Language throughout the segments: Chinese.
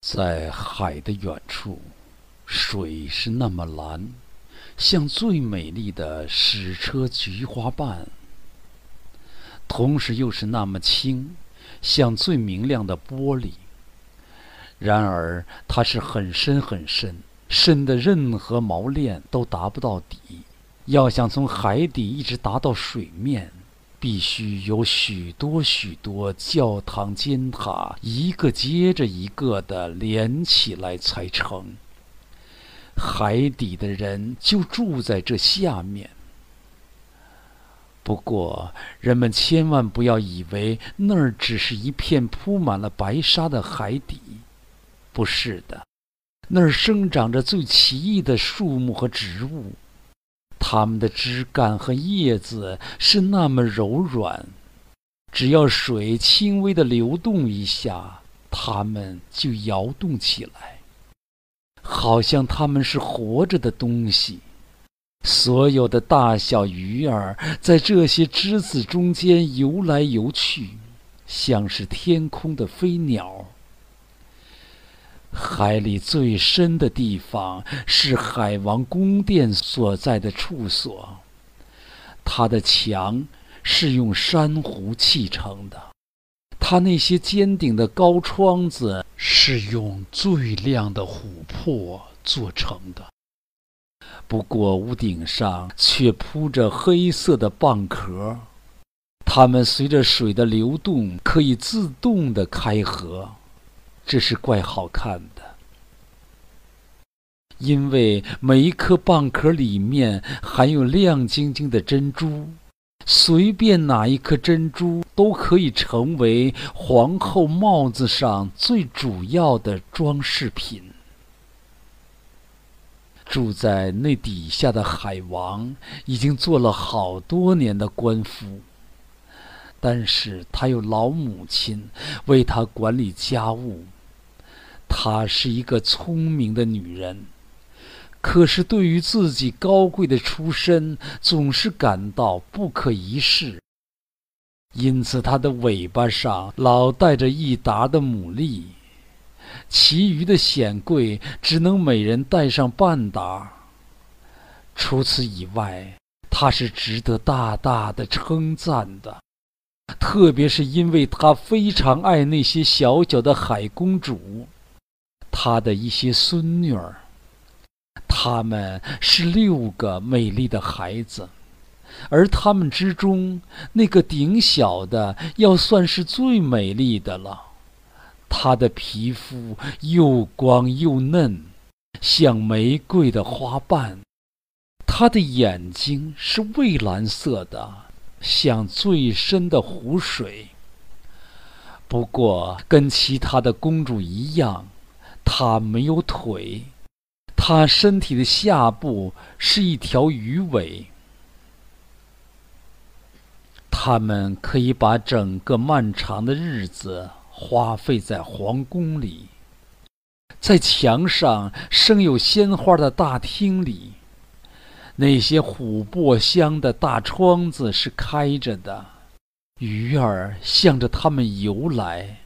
在海的远处，水是那么蓝，像最美丽的矢车菊花瓣；同时又是那么清，像最明亮的玻璃。然而，它是很深很深，深的任何锚链都达不到底。要想从海底一直达到水面。必须有许多许多教堂尖塔，一个接着一个的连起来才成。海底的人就住在这下面。不过，人们千万不要以为那儿只是一片铺满了白沙的海底，不是的，那儿生长着最奇异的树木和植物。它们的枝干和叶子是那么柔软，只要水轻微的流动一下，它们就摇动起来，好像它们是活着的东西。所有的大小鱼儿在这些枝子中间游来游去，像是天空的飞鸟。海里最深的地方是海王宫殿所在的处所，它的墙是用珊瑚砌成的，它那些尖顶的高窗子是用最亮的琥珀做成的。不过屋顶上却铺着黑色的蚌壳，它们随着水的流动可以自动的开合。这是怪好看的，因为每一颗蚌壳里面含有亮晶晶的珍珠，随便哪一颗珍珠都可以成为皇后帽子上最主要的装饰品。住在那底下的海王已经做了好多年的官夫。但是他有老母亲为他管理家务。她是一个聪明的女人，可是对于自己高贵的出身，总是感到不可一世。因此，她的尾巴上老带着一沓的牡蛎，其余的显贵只能每人带上半沓。除此以外，她是值得大大的称赞的。特别是因为他非常爱那些小小的海公主，他的一些孙女儿，他们是六个美丽的孩子，而他们之中那个顶小的要算是最美丽的了。她的皮肤又光又嫩，像玫瑰的花瓣，她的眼睛是蔚蓝色的。像最深的湖水。不过，跟其他的公主一样，它没有腿，它身体的下部是一条鱼尾。他们可以把整个漫长的日子花费在皇宫里，在墙上生有鲜花的大厅里。那些琥珀香的大窗子是开着的，鱼儿向着它们游来，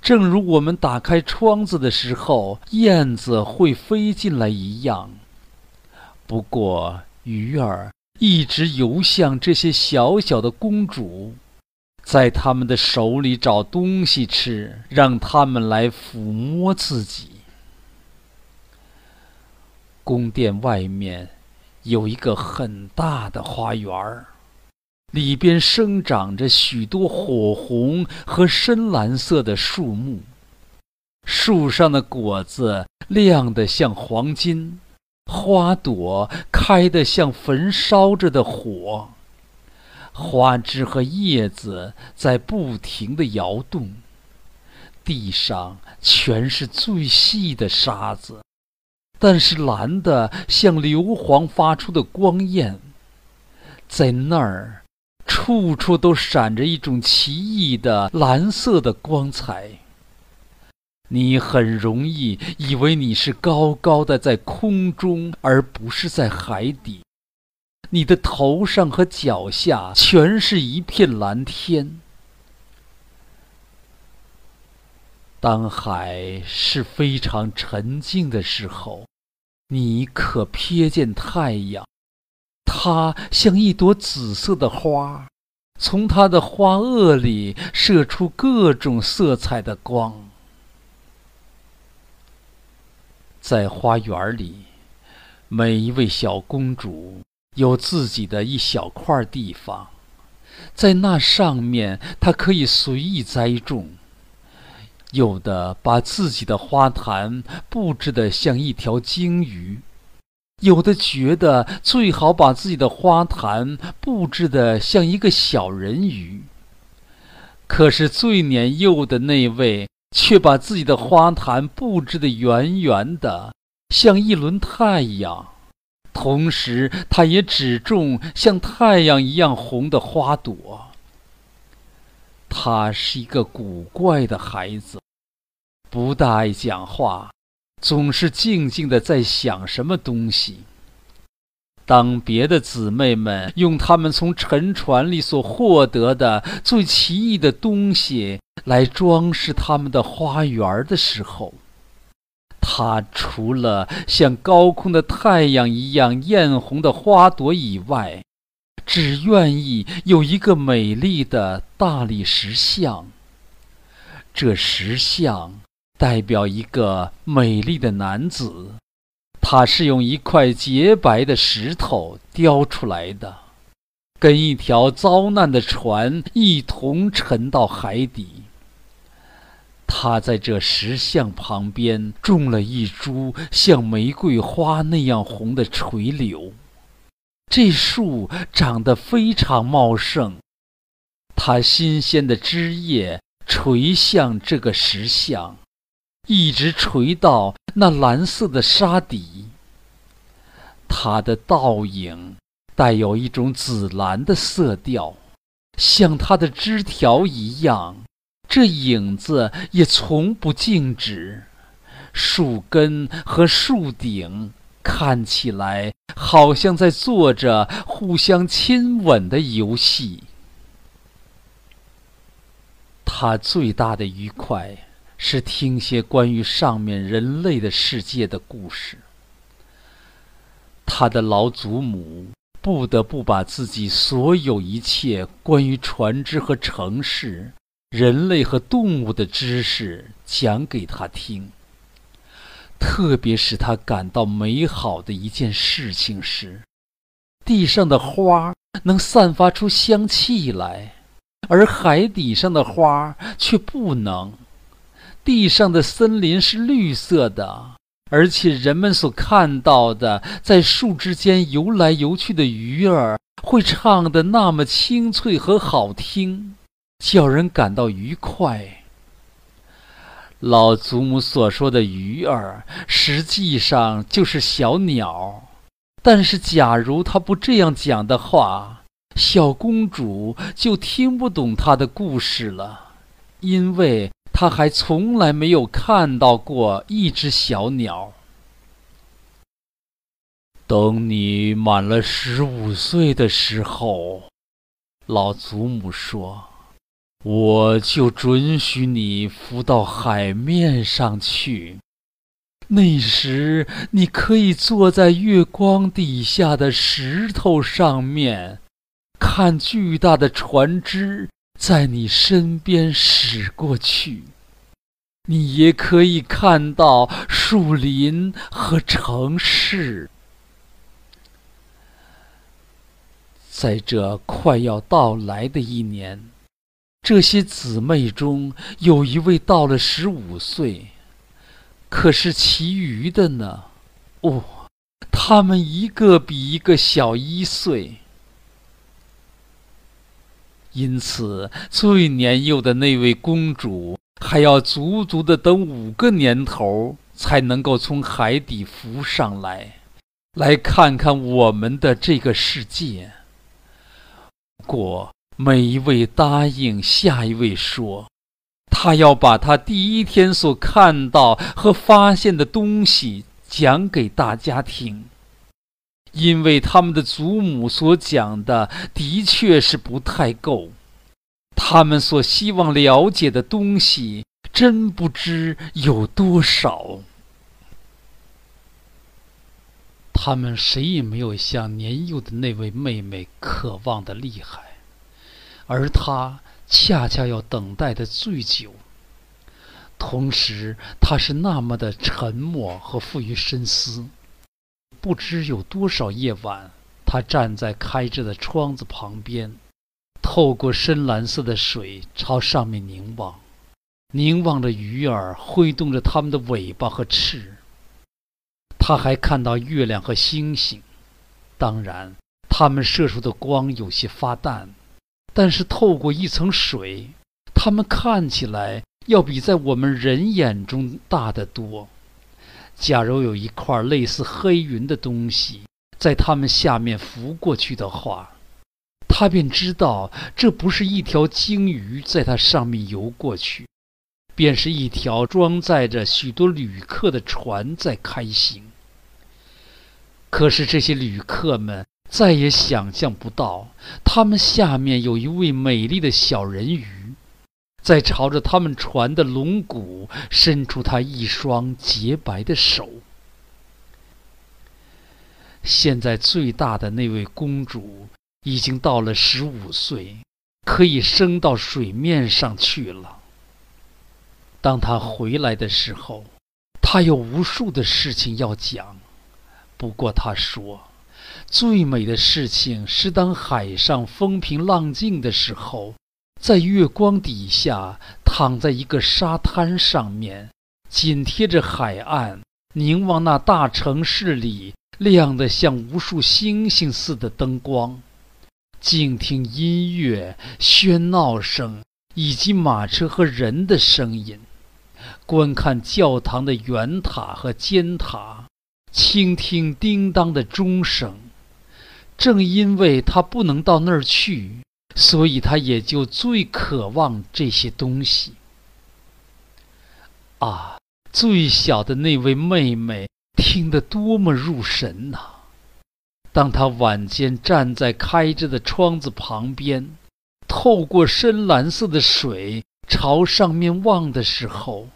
正如我们打开窗子的时候，燕子会飞进来一样。不过，鱼儿一直游向这些小小的公主，在他们的手里找东西吃，让他们来抚摸自己。宫殿外面。有一个很大的花园儿，里边生长着许多火红和深蓝色的树木，树上的果子亮得像黄金，花朵开得像焚烧着的火，花枝和叶子在不停地摇动，地上全是最细的沙子。但是蓝的像硫磺发出的光焰，在那儿，处处都闪着一种奇异的蓝色的光彩。你很容易以为你是高高的在空中，而不是在海底。你的头上和脚下全是一片蓝天。当海是非常沉静的时候，你可瞥见太阳，它像一朵紫色的花，从它的花萼里射出各种色彩的光。在花园里，每一位小公主有自己的一小块地方。在那上面，它可以随意栽种。有的把自己的花坛布置得像一条鲸鱼，有的觉得最好把自己的花坛布置得像一个小人鱼。可是最年幼的那位却把自己的花坛布置得圆圆的，像一轮太阳。同时，他也只种像太阳一样红的花朵。他是一个古怪的孩子，不大爱讲话，总是静静的在想什么东西。当别的姊妹们用他们从沉船里所获得的最奇异的东西来装饰他们的花园的时候，他除了像高空的太阳一样艳红的花朵以外，只愿意有一个美丽的大理石像。这石像代表一个美丽的男子，他是用一块洁白的石头雕出来的，跟一条遭难的船一同沉到海底。他在这石像旁边种了一株像玫瑰花那样红的垂柳，这树长得非常茂盛，它新鲜的枝叶垂向这个石像，一直垂到那蓝色的沙底。它的倒影带有一种紫蓝的色调，像它的枝条一样。这影子也从不静止，树根和树顶看起来好像在做着互相亲吻的游戏。他最大的愉快是听些关于上面人类的世界的故事。他的老祖母不得不把自己所有一切关于船只和城市。人类和动物的知识讲给他听。特别使他感到美好的一件事情是，地上的花能散发出香气来，而海底上的花却不能。地上的森林是绿色的，而且人们所看到的在树枝间游来游去的鱼儿会唱得那么清脆和好听。叫人感到愉快。老祖母所说的鱼儿，实际上就是小鸟。但是，假如他不这样讲的话，小公主就听不懂他的故事了，因为他还从来没有看到过一只小鸟。等你满了十五岁的时候，老祖母说。我就准许你浮到海面上去。那时，你可以坐在月光底下的石头上面，看巨大的船只在你身边驶过去。你也可以看到树林和城市。在这快要到来的一年。这些姊妹中有一位到了十五岁，可是其余的呢？哦，他们一个比一个小一岁。因此，最年幼的那位公主还要足足的等五个年头，才能够从海底浮上来，来看看我们的这个世界。过。每一位答应下一位说，他要把他第一天所看到和发现的东西讲给大家听，因为他们的祖母所讲的的确是不太够，他们所希望了解的东西真不知有多少。他们谁也没有像年幼的那位妹妹渴望的厉害，而她恰恰要等待的最久。同时，她是那么的沉默和富于深思。不知有多少夜晚，他站在开着的窗子旁边，透过深蓝色的水朝上面凝望，凝望着鱼儿挥动着它们的尾巴和翅。他还看到月亮和星星，当然，它们射出的光有些发淡，但是透过一层水，它们看起来。要比在我们人眼中大得多。假如有一块类似黑云的东西在它们下面浮过去的话，他便知道这不是一条鲸鱼在它上面游过去，便是一条装载着许多旅客的船在开行。可是这些旅客们再也想象不到，他们下面有一位美丽的小人鱼。在朝着他们船的龙骨伸出他一双洁白的手。现在最大的那位公主已经到了十五岁，可以升到水面上去了。当她回来的时候，她有无数的事情要讲。不过她说，最美的事情是当海上风平浪静的时候。在月光底下，躺在一个沙滩上面，紧贴着海岸，凝望那大城市里亮得像无数星星似的灯光，静听音乐、喧闹声以及马车和人的声音，观看教堂的圆塔和尖塔，倾听叮当的钟声。正因为他不能到那儿去。所以，他也就最渴望这些东西。啊，最小的那位妹妹听得多么入神呐！当他晚间站在开着的窗子旁边，透过深蓝色的水朝上面望的时候，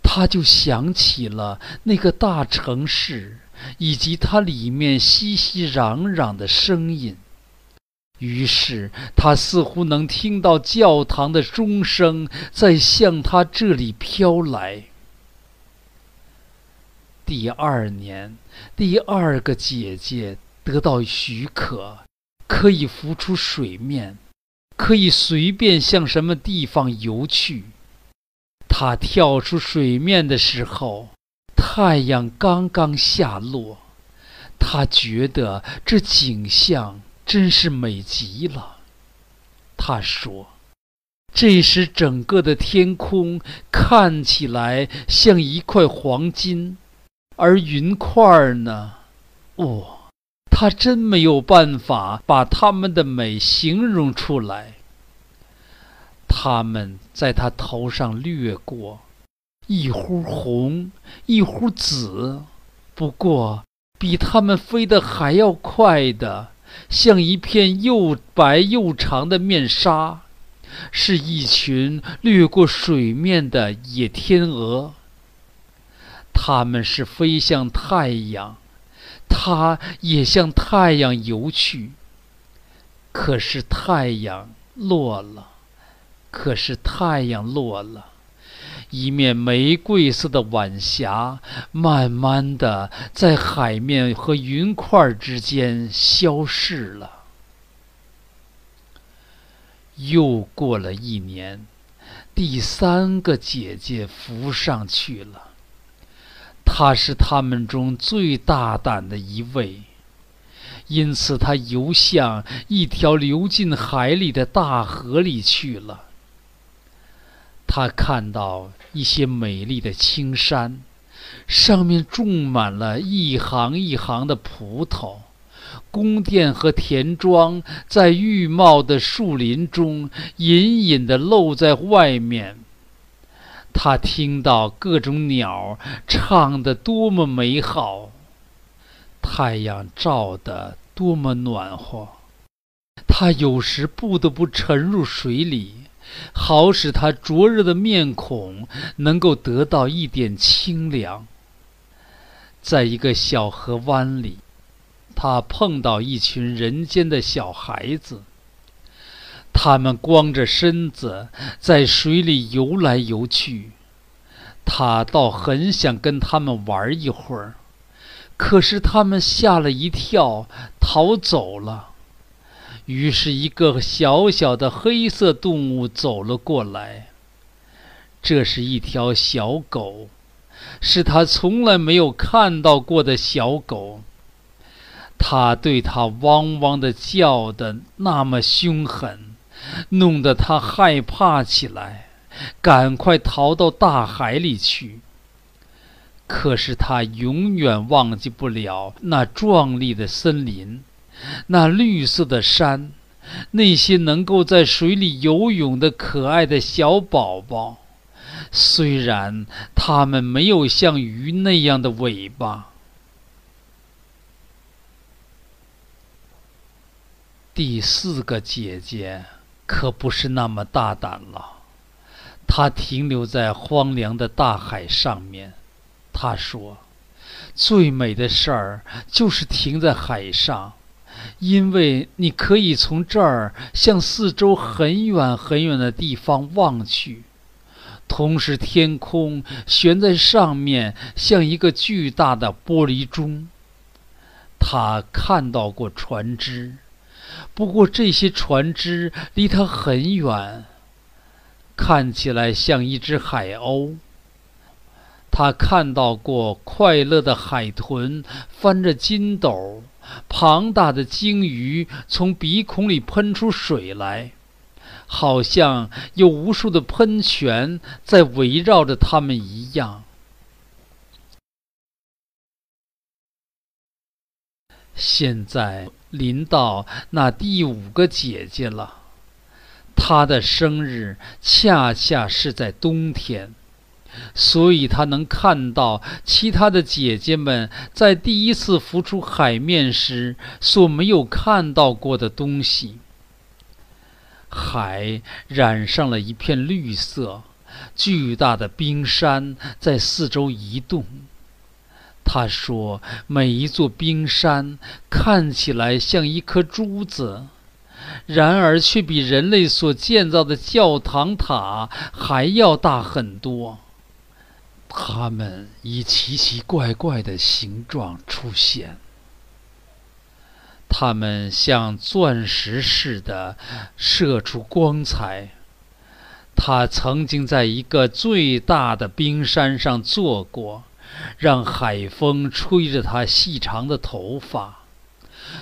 他就想起了那个大城市以及它里面熙熙攘攘的声音。于是，他似乎能听到教堂的钟声在向他这里飘来。第二年，第二个姐姐得到许可，可以浮出水面，可以随便向什么地方游去。她跳出水面的时候，太阳刚刚下落。她觉得这景象。真是美极了，他说：“这时整个的天空看起来像一块黄金，而云块呢？哦，他真没有办法把它们的美形容出来。它们在他头上掠过，一忽红，一忽紫，不过比它们飞得还要快的。”像一片又白又长的面纱，是一群掠过水面的野天鹅。它们是飞向太阳，它也向太阳游去。可是太阳落了，可是太阳落了。一面玫瑰色的晚霞，慢慢的在海面和云块之间消逝了。又过了一年，第三个姐姐浮上去了。她是他们中最大胆的一位，因此她游向一条流进海里的大河里去了。他看到一些美丽的青山，上面种满了一行一行的葡萄，宫殿和田庄在郁茂的树林中隐隐地露在外面。他听到各种鸟唱得多么美好，太阳照得多么暖和。他有时不得不沉入水里。好使他灼热的面孔能够得到一点清凉。在一个小河湾里，他碰到一群人间的小孩子，他们光着身子在水里游来游去。他倒很想跟他们玩一会儿，可是他们吓了一跳，逃走了。于是，一个小小的黑色动物走了过来。这是一条小狗，是他从来没有看到过的小狗。他对它汪汪的叫的那么凶狠，弄得他害怕起来。赶快逃到大海里去！可是他永远忘记不了那壮丽的森林，那绿色的山，那些能够在水里游泳的可爱的小宝宝。虽然它们没有像鱼那样的尾巴。第四个姐姐可不是那么大胆了。她停留在荒凉的大海上面，她说：“最美的事儿就是停在海上，因为你可以从这儿向四周很远很远的地方望去，同时天空悬在上面，像一个巨大的玻璃钟。”他看到过船只，不过这些船只离他很远。看起来像一只海鸥。他看到过快乐的海豚翻着筋斗，庞大的鲸鱼从鼻孔里喷出水来，好像有无数的喷泉在围绕着它们一样。现在临到那第五个姐姐了。她的生日恰恰是在冬天，所以他能看到其他的姐姐们在第一次浮出海面时所没有看到过的东西。海染上了一片绿色，巨大的冰山在四周移动。他说：“每一座冰山看起来像一颗珠子。”然而，却比人类所建造的教堂塔还要大很多。它们以奇奇怪怪的形状出现，它们像钻石似的射出光彩。他曾经在一个最大的冰山上坐过，让海风吹着他细长的头发。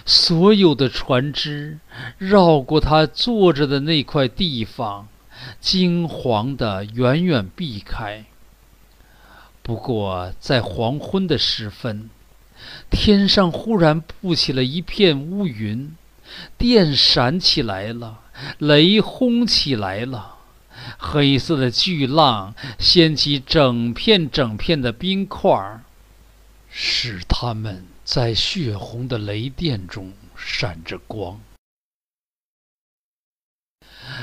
所有的船只绕过他坐着的那块地方，惊惶的远远避开。不过，在黄昏的时分，天上忽然布起了一片乌云，电闪起来了，雷轰起来了，黑色的巨浪掀起整片整片的冰块儿，使他们。在血红的雷电中闪着光，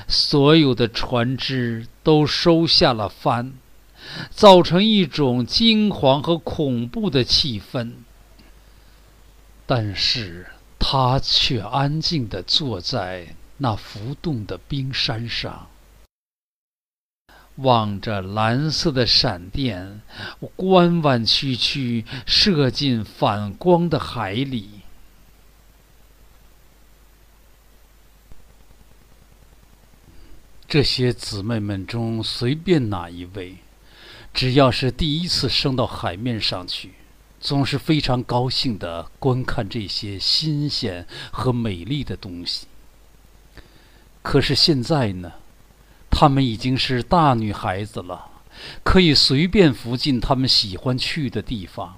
所有的船只都收下了帆，造成一种惊惶和恐怖的气氛。但是他却安静地坐在那浮动的冰山上。望着蓝色的闪电弯弯曲曲射进反光的海里，这些姊妹们中随便哪一位，只要是第一次升到海面上去，总是非常高兴的观看这些新鲜和美丽的东西。可是现在呢？她们已经是大女孩子了，可以随便浮进他们喜欢去的地方，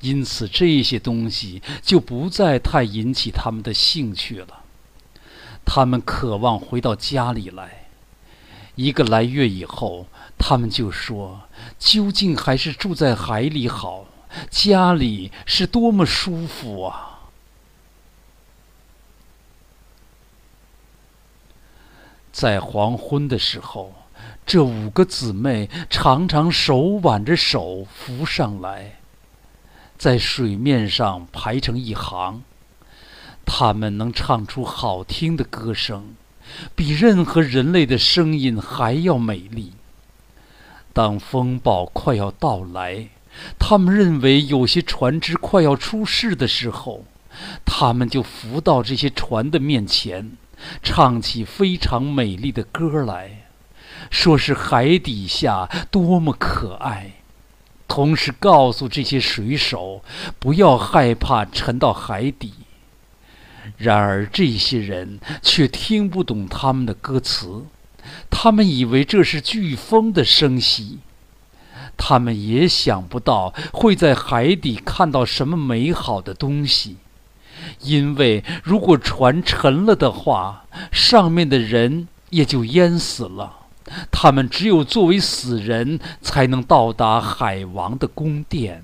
因此这些东西就不再太引起他们的兴趣了。他们渴望回到家里来。一个来月以后，他们就说：“究竟还是住在海里好，家里是多么舒服啊！”在黄昏的时候，这五个姊妹常常手挽着手浮上来，在水面上排成一行。她们能唱出好听的歌声，比任何人类的声音还要美丽。当风暴快要到来，他们认为有些船只快要出事的时候，他们就浮到这些船的面前，唱起非常美丽的歌来，说是海底下多么可爱，同时告诉这些水手不要害怕沉到海底。然而这些人却听不懂他们的歌词。他们以为这是飓风的声息，他们也想不到会在海底看到什么美好的东西，因为如果船沉了的话，上面的人也就淹死了。他们只有作为死人才能到达海王的宫殿。